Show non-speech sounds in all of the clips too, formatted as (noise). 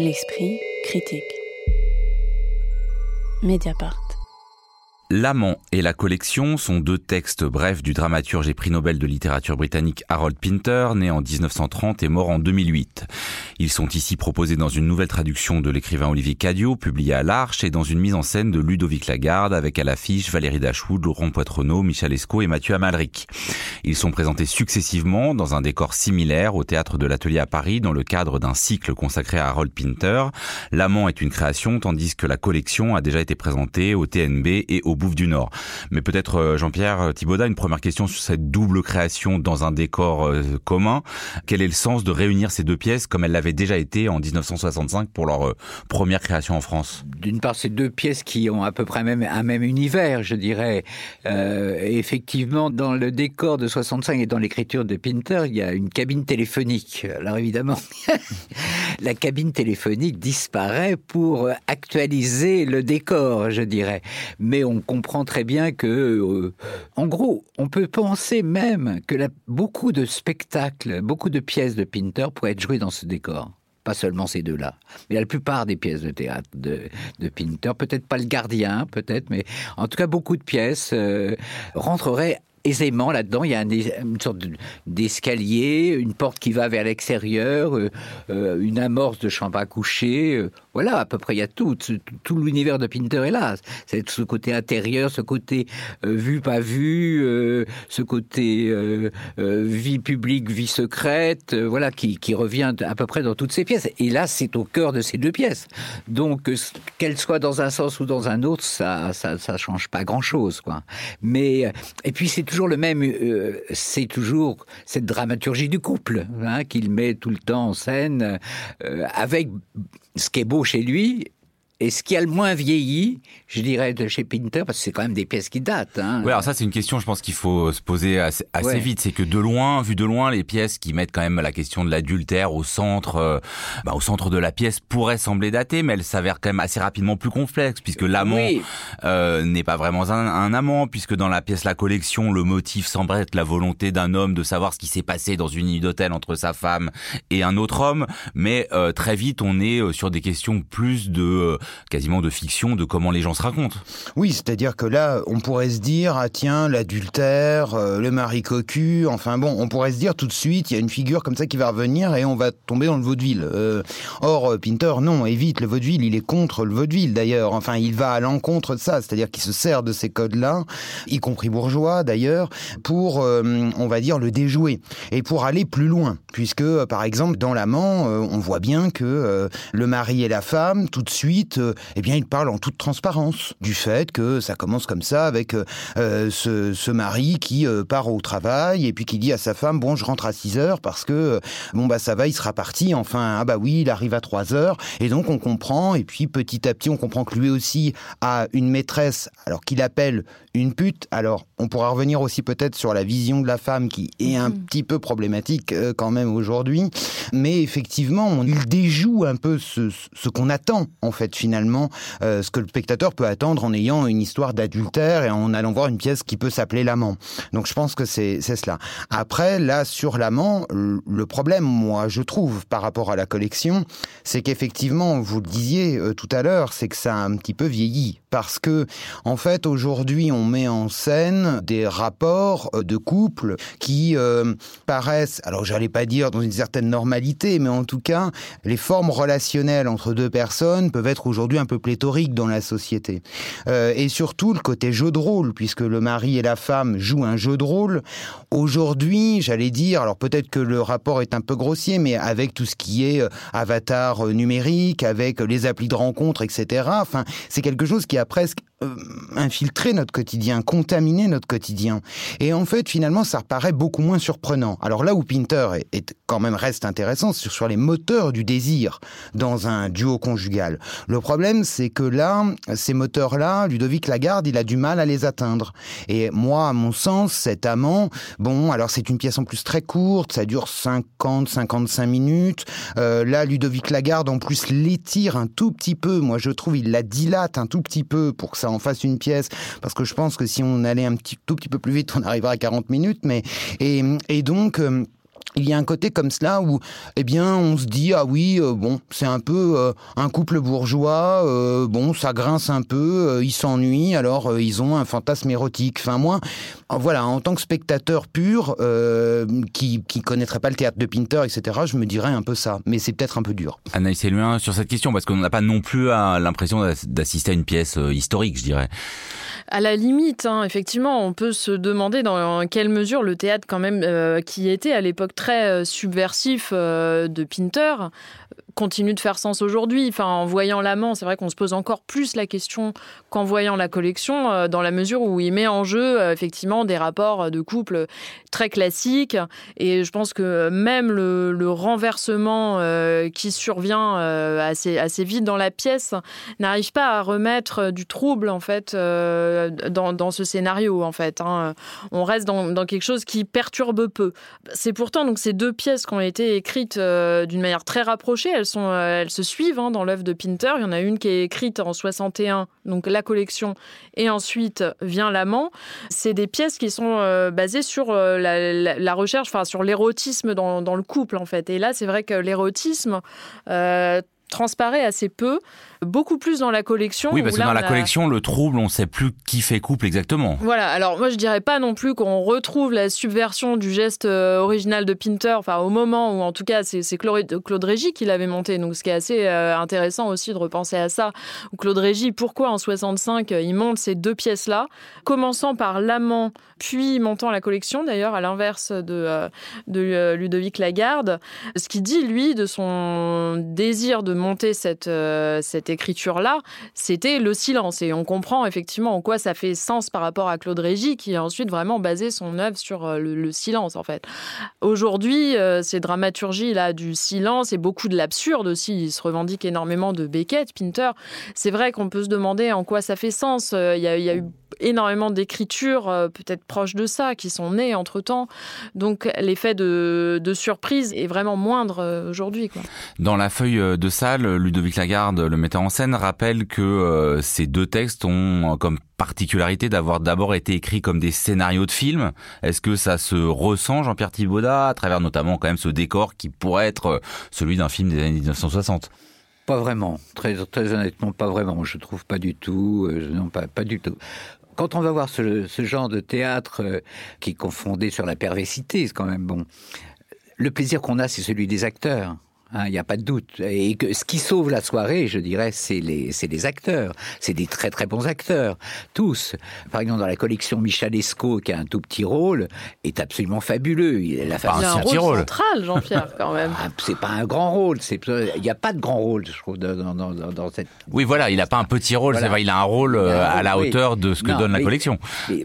L'esprit critique. Mediapart. L'amant et la collection sont deux textes brefs du dramaturge et prix Nobel de littérature britannique Harold Pinter, né en 1930 et mort en 2008. Ils sont ici proposés dans une nouvelle traduction de l'écrivain Olivier Cadio, publiée à l'Arche, et dans une mise en scène de Ludovic Lagarde, avec à l'affiche Valérie Dashwood, Laurent Poitrenaud, Michel Esco et Mathieu Amalric. Ils sont présentés successivement dans un décor similaire au théâtre de l'Atelier à Paris, dans le cadre d'un cycle consacré à Harold Pinter. L'amant est une création, tandis que la collection a déjà été présentée au TNB et au Bouffe du Nord. Mais peut-être euh, Jean-Pierre Thibaudat, une première question sur cette double création dans un décor euh, commun. Quel est le sens de réunir ces deux pièces comme elles déjà été en 1965 pour leur euh, première création en France D'une part, ces deux pièces qui ont à peu près même, un même univers, je dirais. Euh, effectivement, dans le décor de 65 et dans l'écriture de Pinter, il y a une cabine téléphonique. Alors évidemment, (laughs) la cabine téléphonique disparaît pour actualiser le décor, je dirais. Mais on comprend très bien que, euh, en gros, on peut penser même que beaucoup de spectacles, beaucoup de pièces de Pinter pourraient être jouées dans ce décor pas seulement ces deux-là, mais la plupart des pièces de théâtre de, de Pinter, peut-être pas le gardien, peut-être, mais en tout cas beaucoup de pièces euh, rentreraient aisément là-dedans. Il y a un, une sorte d'escalier, une porte qui va vers l'extérieur, euh, euh, une amorce de chambre à coucher. Euh, voilà, à peu près, il y a tout. Tout, l'univers de Pinter est là. C'est ce côté intérieur, ce côté vu, pas vu, ce côté vie publique, vie secrète, voilà, qui, qui, revient à peu près dans toutes ces pièces. Et là, c'est au cœur de ces deux pièces. Donc, qu'elles soient dans un sens ou dans un autre, ça, ça, ça change pas grand-chose, quoi. Mais, et puis, c'est toujours le même, euh, c'est toujours cette dramaturgie du couple hein, qu'il met tout le temps en scène, euh, avec ce qui est beau chez lui et ce qui a le moins vieilli, je dirais, de chez Pinter, parce que c'est quand même des pièces qui datent. Hein. Oui, alors ça, c'est une question, je pense qu'il faut se poser assez, assez vite. C'est que de loin, vu de loin, les pièces qui mettent quand même la question de l'adultère au centre, euh, bah, au centre de la pièce pourraient sembler datées, mais elles s'avèrent quand même assez rapidement plus complexes, puisque l'amant euh, n'est pas vraiment un, un, amant, puisque dans la pièce La Collection, le motif semble être la volonté d'un homme de savoir ce qui s'est passé dans une nuit d'hôtel entre sa femme et un autre homme, mais euh, très vite, on est euh, sur des questions plus de euh, quasiment de fiction de comment les gens se racontent. Oui, c'est-à-dire que là, on pourrait se dire, ah tiens, l'adultère, euh, le mari cocu, enfin bon, on pourrait se dire tout de suite, il y a une figure comme ça qui va revenir et on va tomber dans le vaudeville. Euh, or, euh, Pinter, non, évite le vaudeville, il est contre le vaudeville d'ailleurs, enfin il va à l'encontre de ça, c'est-à-dire qu'il se sert de ces codes-là, y compris bourgeois d'ailleurs, pour, on va dire, le déjouer et pour aller plus loin, puisque par exemple dans l'amant, on voit bien que le mari et la femme, tout de suite, eh bien, il parle en toute transparence du fait que ça commence comme ça avec euh, ce, ce, mari qui euh, part au travail et puis qui dit à sa femme bon, je rentre à 6 heures parce que euh, bon bah ça va, il sera parti. Enfin, ah bah oui, il arrive à 3 heures et donc on comprend et puis petit à petit on comprend que lui aussi a une maîtresse alors qu'il appelle une pute. Alors on pourra revenir aussi peut-être sur la vision de la femme qui est un mmh. petit peu problématique quand même aujourd'hui, mais effectivement on, il déjoue un peu ce, ce qu'on attend en fait finalement euh, ce que le spectateur peut attendre en ayant une histoire d'adultère et en allant voir une pièce qui peut s'appeler L'amant. Donc je pense que c'est cela. Après, là, sur L'amant, le problème, moi, je trouve, par rapport à la collection, c'est qu'effectivement, vous le disiez euh, tout à l'heure, c'est que ça a un petit peu vieilli. Parce que, en fait, aujourd'hui, on met en scène des rapports euh, de couple qui paraissent, alors j'allais pas dire dans une certaine normalité, mais en tout cas, les formes relationnelles entre deux personnes peuvent être aujourd'hui un peu pléthorique dans la société. Euh, et surtout le côté jeu de rôle, puisque le mari et la femme jouent un jeu de rôle. Aujourd'hui, j'allais dire, alors peut-être que le rapport est un peu grossier, mais avec tout ce qui est euh, avatar euh, numérique, avec les applis de rencontre, etc. Enfin, c'est quelque chose qui a presque euh, infiltrer notre quotidien, contaminer notre quotidien. Et en fait, finalement, ça paraît beaucoup moins surprenant. Alors là où Pinter est, quand même reste intéressant, c'est sur les moteurs du désir dans un duo conjugal. Le problème, c'est que là, ces moteurs-là, Ludovic Lagarde, il a du mal à les atteindre. Et moi, à mon sens, cet amant, bon, alors c'est une pièce en plus très courte, ça dure 50, 55 minutes. Euh, là, Ludovic Lagarde, en plus, l'étire un tout petit peu. Moi, je trouve, il la dilate un tout petit peu pour que ça en fasse une pièce, parce que je pense que si on allait un petit, tout petit peu plus vite, on arriverait à 40 minutes, mais, et, et donc, euh, il y a un côté comme cela où, eh bien, on se dit ah oui, euh, bon, c'est un peu euh, un couple bourgeois, euh, bon, ça grince un peu, ils s'ennuient, alors ils ont un fantasme érotique. Enfin moi, voilà, en tant que spectateur pur qui qui connaîtrait pas le théâtre de Pinter, etc., je me dirais un peu ça, mais c'est peut-être un peu dur. Anaïs Eluin, sur cette question, parce qu'on n'a pas non plus l'impression d'assister à une pièce historique, je dirais. À la limite, hein, effectivement, on peut se demander dans quelle mesure le théâtre, quand même, qui était à l'époque très euh, subversif euh, de Pinter continue de faire sens aujourd'hui. Enfin, en voyant l'amant, c'est vrai qu'on se pose encore plus la question qu'en voyant la collection, euh, dans la mesure où il met en jeu effectivement des rapports de couple très classiques. Et je pense que même le, renversement qui survient assez, vite dans la pièce n'arrive pas à remettre du trouble en fait dans, ce scénario. En fait, hein. on reste dans, quelque chose qui perturbe peu. C'est pourtant donc ces deux pièces qui ont été écrites euh, d'une manière très rapprochée. Euh, elles se suivent hein, dans l'œuvre de Pinter. Il y en a une qui est écrite en 61, donc la collection, et ensuite vient l'amant. C'est des pièces qui sont euh, basées sur la, recherche, enfin sur l'érotisme dans, le couple en fait. Et là, c'est vrai que l'érotisme transparaît assez peu beaucoup plus dans la collection. Oui, parce que dans la collection, le trouble, on ne sait plus qui fait couple exactement. Voilà, alors moi je dirais pas non plus qu'on retrouve la subversion du geste euh, original de Pinter, enfin au moment où en tout cas c'est Claude Régis qui l'avait monté, donc ce qui est assez euh, intéressant aussi de repenser à ça. Claude Régis, pourquoi en 65 il monte ces deux pièces-là, commençant par l'amant, puis montant la collection d'ailleurs à l'inverse de, euh, de Ludovic Lagarde, ce qui dit lui de son désir de monter cette, cette écriture-là, c'était le silence. Et on comprend effectivement en quoi ça fait sens par rapport à Claude Régis, qui a ensuite vraiment basé son œuvre sur euh, le, silence, en fait. Aujourd'hui, euh, ces dramaturgies-là du silence et beaucoup de l'absurde aussi, il se revendique énormément de Beckett, Pinter. C'est vrai qu'on peut se demander en quoi ça fait sens. Euh, il y a, énormément d'écritures peut-être proches de ça qui sont nées entre-temps. Donc l'effet de, surprise est vraiment moindre aujourd'hui. Dans la feuille de salle, Ludovic Lagarde, le metteur en scène rappelle que euh, ces deux textes ont comme particularité d'avoir d'abord été écrits comme des scénarios de films. Est-ce que ça se ressent, Jean-Pierre Thibaudat, à travers notamment quand même ce décor qui pourrait être euh, celui d'un film des années 1960 Pas vraiment, très, très honnêtement, pas vraiment. Je trouve pas du tout, euh, non pas, pas du tout quand on va voir ce, genre de théâtre qui est confondé sur la perversité, c'est quand même bon. Le plaisir qu'on a, c'est celui des acteurs. Hein, il n'y a pas de doute. Et que ce qui sauve la soirée, je dirais, c'est les, c'est les acteurs. C'est des très très bons acteurs, tous. Par exemple, dans la collection Michalesco, qui a un tout petit rôle, est absolument fabuleux. Il, a, un, rôle central, Jean-Pierre, quand même. Ah, c'est pas un grand rôle. C'est, il n'y a pas de grand rôle, je trouve, dans, dans, dans, cette. Oui, voilà, il n'a pas un petit rôle. C'est vrai, il a un rôle euh, à la hauteur de ce que donne la collection.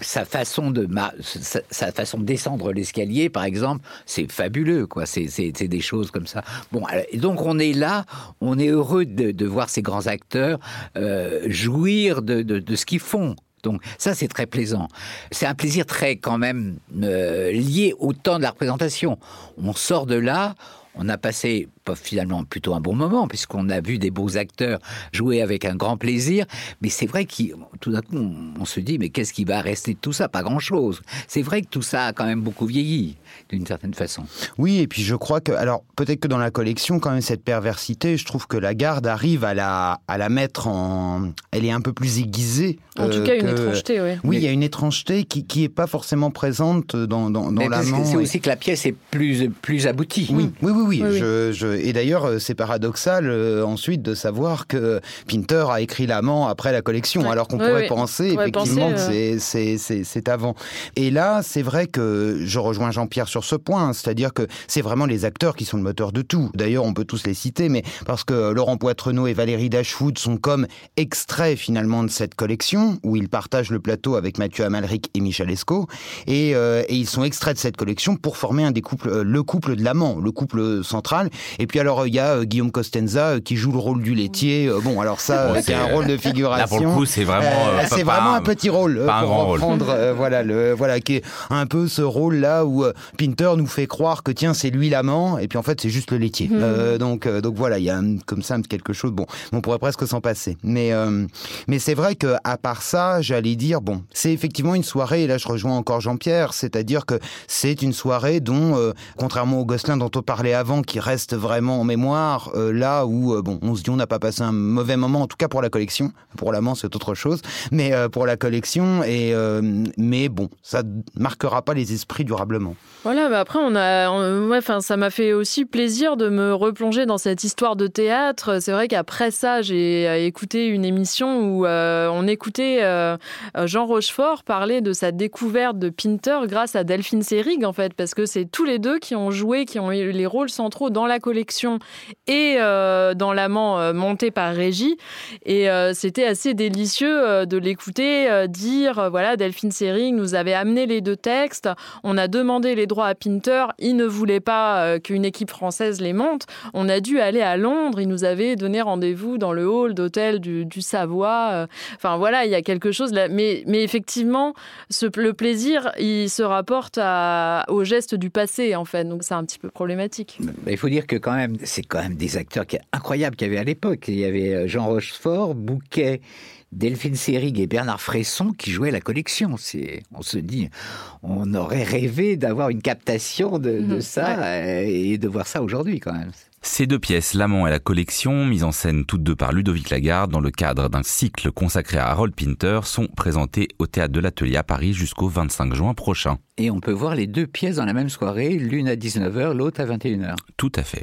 sa façon de sa, façon de descendre l'escalier, par exemple, c'est fabuleux, quoi. C'est, c'est, c'est des choses comme ça. Bon, et donc on est là, on est heureux de, voir ces grands acteurs euh, jouir de, ce qu'ils font. Donc ça, c'est très plaisant. C'est un plaisir très quand même euh, lié au temps de la représentation. On sort de là, on a passé finalement plutôt un bon moment, puisqu'on a vu des beaux acteurs jouer avec un grand plaisir. Mais c'est vrai que tout d'un coup, on, se dit, mais qu'est-ce qui va rester de tout ça? Pas grand-chose. C'est vrai que tout ça a quand même beaucoup vieilli, d'une certaine façon. Oui, et puis je crois que, alors peut-être que dans la collection, quand même, cette perversité, je trouve que la garde arrive à la, à la mettre en... Elle est un peu plus aiguisée. En tout cas, une étrangeté, oui. Oui, il y a une étrangeté qui n'est pas forcément présente dans, dans, dans l'amant. C'est aussi que la pièce est plus, plus aboutie. Oui, oui, oui. oui, Je, et d'ailleurs, euh, c'est paradoxal euh, ensuite de savoir que Pinter a écrit l'amant après la collection, alors qu'on pourrait penser effectivement que euh, c'est avant. Et là, c'est vrai que je rejoins Jean-Pierre sur ce point, c'est-à-dire que c'est vraiment les acteurs qui sont le moteur de tout. D'ailleurs, on peut tous les citer, mais parce que Laurent Poitrenaud et Valérie Dashwood sont comme extraits finalement de cette collection, où ils partagent le plateau avec Mathieu Amalric et Michel Esco, et, et ils sont extraits de cette collection pour former un des couples, le couple de l'amant, le couple central. Et Et puis alors il y a Guillaume Costenza qui joue le rôle du laitier. bon alors ça c'est un rôle de figuration. Là pour le coup c'est vraiment c'est vraiment un petit rôle pas pour un grand reprendre rôle. voilà le voilà qui est un peu ce rôle là où Pinter nous fait croire que tiens c'est lui l'amant et puis en fait c'est juste le laitier. Mmh. donc donc voilà il y a comme ça quelque chose bon on pourrait presque s'en passer. Mais mais c'est vrai que à part ça j'allais dire bon c'est effectivement une soirée et là je rejoins encore Jean-Pierre c'est-à-dire que c'est une soirée dont contrairement au Gosselin dont on parlait avant qui reste vraiment en mémoire là où bon on se dit on n'a pas passé un mauvais moment en tout cas pour la collection. Pour l'amant c'est autre chose. Mais pour la collection et mais bon ça marquera pas les esprits durablement. Voilà mais après on a ouais, enfin ça m'a fait aussi plaisir de me replonger dans cette histoire de théâtre. C'est vrai qu'après ça j'ai écouté une émission où euh, on écoutait euh, Jean Rochefort parler de sa découverte de Pinter grâce à Delphine Seyrig en fait parce que c'est tous les deux qui ont joué qui ont eu les rôles centraux dans la collection et euh, dans l'amant euh, monté par Régie. Et euh, c'était assez délicieux de l'écouter dire voilà Delphine Seyrig nous avait amené les deux textes. On a demandé les droits à Pinter. Il ne voulait pas qu'une équipe française les monte. On a dû aller à Londres. Il nous avait donné rendez-vous dans le hall d'hôtel du, Savoie. Enfin voilà il y a quelque chose là. Mais, effectivement ce, le plaisir il se rapporte à, au geste du passé en fait. Donc c'est un petit peu problématique. Il faut dire que quand même c'est quand même des acteurs qui incroyables qu'il y avait à l'époque il y avait Jean Rochefort Bouquet Delphine Seyrig et Bernard Fresson qui jouaient la collection. C'est, on se dit, on aurait rêvé d'avoir une captation de, de mmh, ça ouais. et de voir ça aujourd'hui quand même. Ces deux pièces, L'amant et la collection, mises en scène toutes deux par Ludovic Lagarde dans le cadre d'un cycle consacré à Harold Pinter, sont présentées au théâtre de l'Atelier à Paris jusqu'au 25 juin prochain. Et on peut voir les deux pièces dans la même soirée, l'une à 19h, l'autre à 21h. Tout à fait.